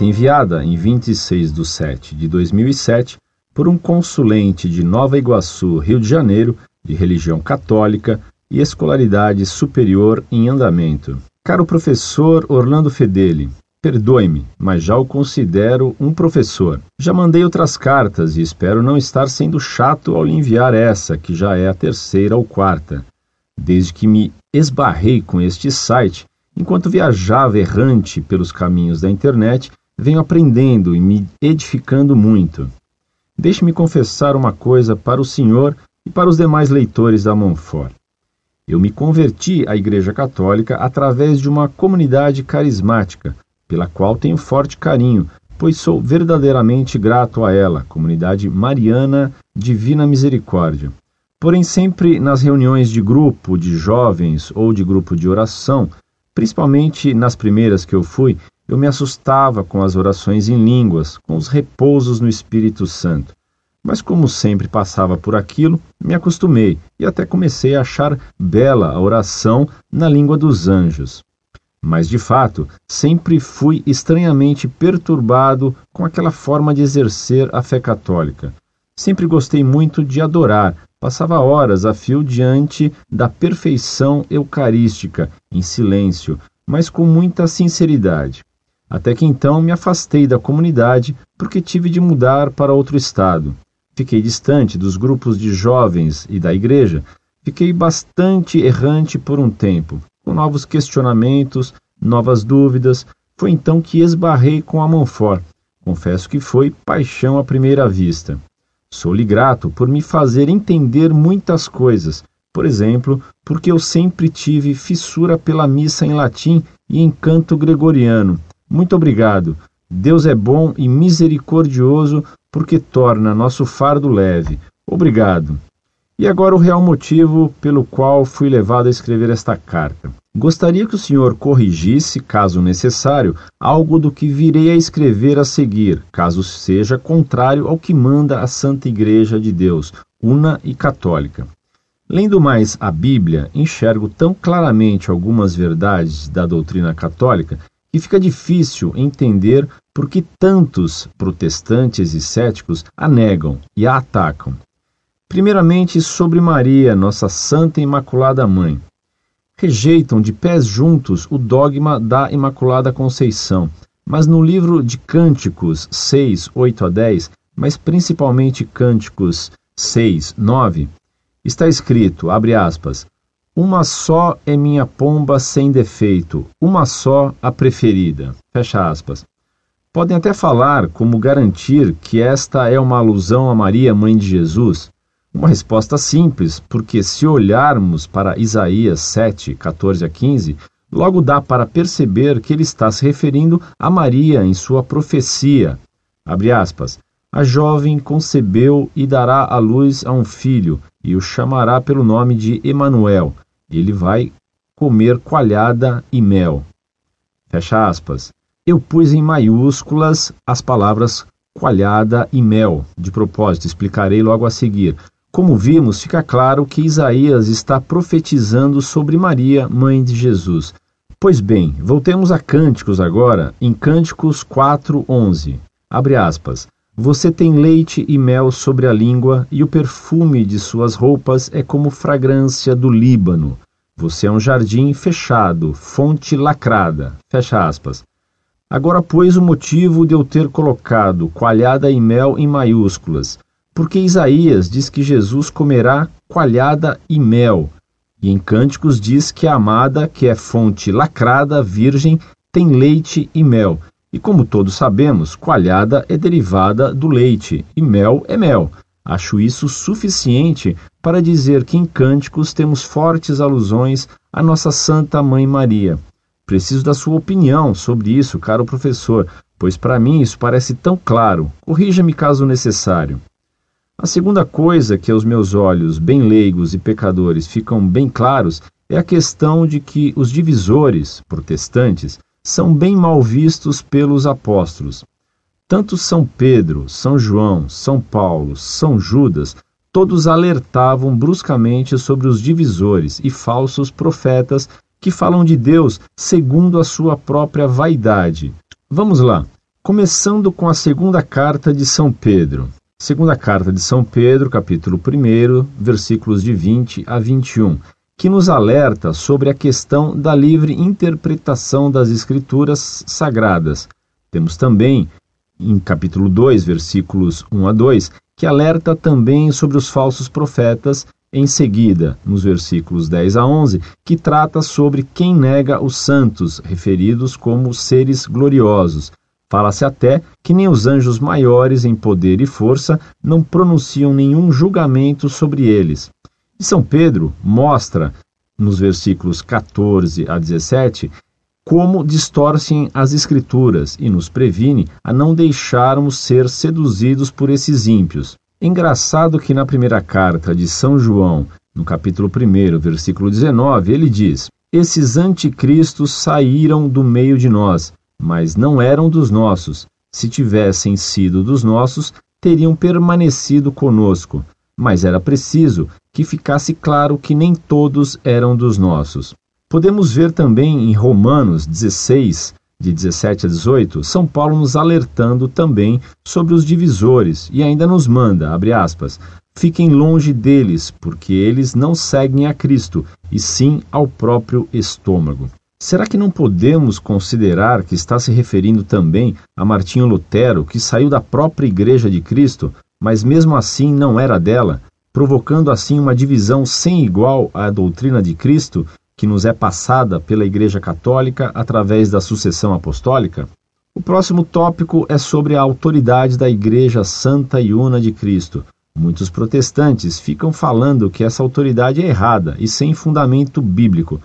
carta enviada em 26 de 7 de 2007 por um consulente de Nova Iguaçu, Rio de Janeiro, de religião católica e escolaridade superior em andamento. Caro professor Orlando Fedeli, perdoe-me, mas já o considero um professor. Já mandei outras cartas e espero não estar sendo chato ao lhe enviar essa, que já é a terceira ou quarta. Desde que me esbarrei com este site, enquanto viajava errante pelos caminhos da internet, venho aprendendo e me edificando muito. Deixe-me confessar uma coisa para o senhor e para os demais leitores da Monfort. Eu me converti à Igreja Católica através de uma comunidade carismática, pela qual tenho forte carinho, pois sou verdadeiramente grato a ela, comunidade mariana Divina Misericórdia. Porém, sempre nas reuniões de grupo de jovens ou de grupo de oração, principalmente nas primeiras que eu fui, eu me assustava com as orações em línguas, com os repousos no Espírito Santo. Mas como sempre passava por aquilo, me acostumei e até comecei a achar bela a oração na língua dos anjos. Mas de fato, sempre fui estranhamente perturbado com aquela forma de exercer a fé católica. Sempre gostei muito de adorar, passava horas a fio diante da perfeição eucarística, em silêncio, mas com muita sinceridade. Até que então me afastei da comunidade porque tive de mudar para outro estado. Fiquei distante dos grupos de jovens e da igreja. Fiquei bastante errante por um tempo, com novos questionamentos, novas dúvidas. Foi então que esbarrei com a Monfort. Confesso que foi paixão à primeira vista. Sou-lhe grato por me fazer entender muitas coisas. Por exemplo, porque eu sempre tive fissura pela missa em latim e em canto gregoriano. Muito obrigado. Deus é bom e misericordioso porque torna nosso fardo leve. Obrigado. E agora o real motivo pelo qual fui levado a escrever esta carta. Gostaria que o senhor corrigisse, caso necessário, algo do que virei a escrever a seguir, caso seja contrário ao que manda a Santa Igreja de Deus, una e católica. Lendo mais a Bíblia, enxergo tão claramente algumas verdades da doutrina católica que fica difícil entender por que tantos protestantes e céticos a negam e a atacam. Primeiramente, sobre Maria, nossa Santa Imaculada Mãe. Rejeitam de pés juntos o dogma da Imaculada Conceição, mas no livro de Cânticos 6, 8 a 10, mas principalmente Cânticos 6, 9, está escrito, abre aspas, uma só é minha pomba sem defeito, uma só a preferida. Fecha aspas. Podem até falar como garantir que esta é uma alusão a Maria, mãe de Jesus. Uma resposta simples, porque se olharmos para Isaías 7, 14 a 15, logo dá para perceber que ele está se referindo a Maria em sua profecia. Abre aspas. A jovem concebeu e dará à luz a um filho, e o chamará pelo nome de Emanuel. Ele vai comer coalhada e mel. Fecha aspas eu pus em maiúsculas as palavras coalhada e mel. De propósito, explicarei logo a seguir. Como vimos, fica claro que Isaías está profetizando sobre Maria, mãe de Jesus. Pois bem, voltemos a Cânticos agora, em Cânticos 4:11. Abre aspas. Você tem leite e mel sobre a língua, e o perfume de suas roupas é como fragrância do Líbano. Você é um jardim fechado, fonte lacrada. Fecha aspas. Agora, pois, o motivo de eu ter colocado coalhada e mel em maiúsculas, porque Isaías diz que Jesus comerá coalhada e mel, e em Cânticos diz que a amada, que é fonte lacrada, virgem, tem leite e mel. E como todos sabemos, coalhada é derivada do leite e mel é mel. Acho isso suficiente para dizer que em Cânticos temos fortes alusões à nossa Santa Mãe Maria. Preciso da sua opinião sobre isso, caro professor, pois para mim isso parece tão claro. Corrija-me caso necessário. A segunda coisa que aos meus olhos, bem leigos e pecadores, ficam bem claros é a questão de que os divisores, protestantes, são bem mal vistos pelos apóstolos. Tanto São Pedro, São João, São Paulo, São Judas, todos alertavam bruscamente sobre os divisores e falsos profetas que falam de Deus segundo a sua própria vaidade. Vamos lá. Começando com a segunda carta de São Pedro. Segunda carta de São Pedro, capítulo 1, versículos de 20 a 21, que nos alerta sobre a questão da livre interpretação das escrituras sagradas. Temos também, em capítulo 2, versículos 1 a 2, que alerta também sobre os falsos profetas, em seguida, nos versículos 10 a 11, que trata sobre quem nega os santos, referidos como seres gloriosos. Fala-se até que nem os anjos maiores em poder e força não pronunciam nenhum julgamento sobre eles. E São Pedro mostra, nos versículos 14 a 17, como distorcem as Escrituras e nos previne a não deixarmos ser seduzidos por esses ímpios. Engraçado que na primeira carta de São João, no capítulo 1, versículo 19, ele diz: Esses anticristos saíram do meio de nós mas não eram dos nossos. Se tivessem sido dos nossos, teriam permanecido conosco, mas era preciso que ficasse claro que nem todos eram dos nossos. Podemos ver também em Romanos 16, de 17 a 18, São Paulo nos alertando também sobre os divisores e ainda nos manda, abre aspas, fiquem longe deles, porque eles não seguem a Cristo, e sim ao próprio estômago. Será que não podemos considerar que está se referindo também a Martinho Lutero, que saiu da própria Igreja de Cristo, mas mesmo assim não era dela, provocando assim uma divisão sem igual à doutrina de Cristo, que nos é passada pela Igreja Católica através da sucessão apostólica? O próximo tópico é sobre a autoridade da Igreja Santa e Una de Cristo. Muitos protestantes ficam falando que essa autoridade é errada e sem fundamento bíblico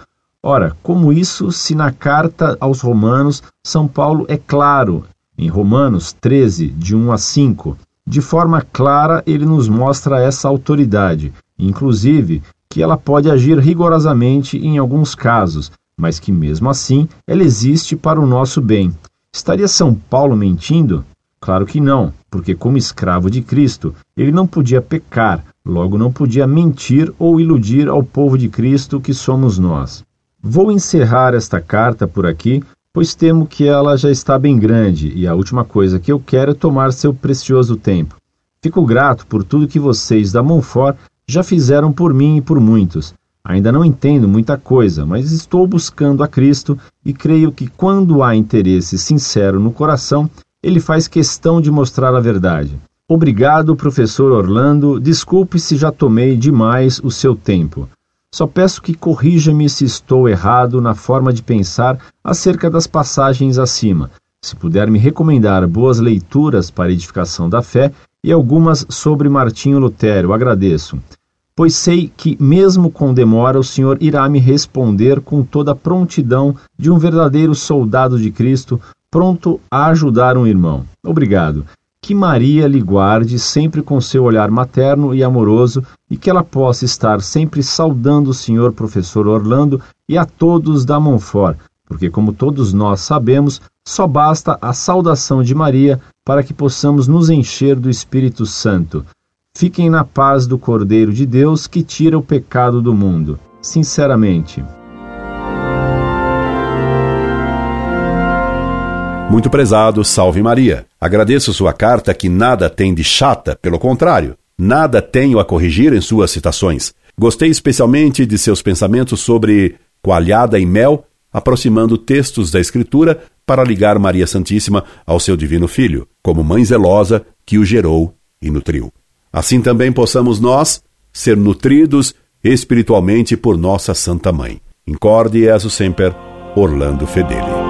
Ora, como isso se na carta aos Romanos, São Paulo é claro, em Romanos 13, de 1 a 5, de forma clara ele nos mostra essa autoridade, inclusive que ela pode agir rigorosamente em alguns casos, mas que mesmo assim ela existe para o nosso bem. Estaria São Paulo mentindo? Claro que não, porque como escravo de Cristo, ele não podia pecar, logo não podia mentir ou iludir ao povo de Cristo que somos nós. Vou encerrar esta carta por aqui, pois temo que ela já está bem grande e a última coisa que eu quero é tomar seu precioso tempo. Fico grato por tudo que vocês da Monfort já fizeram por mim e por muitos. Ainda não entendo muita coisa, mas estou buscando a Cristo e creio que quando há interesse sincero no coração, ele faz questão de mostrar a verdade. Obrigado, professor Orlando. Desculpe se já tomei demais o seu tempo. Só peço que corrija-me se estou errado na forma de pensar acerca das passagens acima. Se puder me recomendar boas leituras para edificação da fé e algumas sobre Martinho Lutero, agradeço. Pois sei que, mesmo com demora, o Senhor irá me responder com toda a prontidão de um verdadeiro soldado de Cristo, pronto a ajudar um irmão. Obrigado que Maria lhe guarde sempre com seu olhar materno e amoroso e que ela possa estar sempre saudando o senhor professor Orlando e a todos da Monfort, porque como todos nós sabemos, só basta a saudação de Maria para que possamos nos encher do Espírito Santo. Fiquem na paz do Cordeiro de Deus que tira o pecado do mundo. Sinceramente. Muito prezado, salve Maria. Agradeço sua carta que nada tem de chata, pelo contrário, nada tenho a corrigir em suas citações. Gostei especialmente de seus pensamentos sobre coalhada e mel, aproximando textos da Escritura para ligar Maria Santíssima ao seu divino Filho, como mãe zelosa que o gerou e nutriu. Assim também possamos nós ser nutridos espiritualmente por nossa Santa Mãe. Incorde e semper, Orlando Fedeli.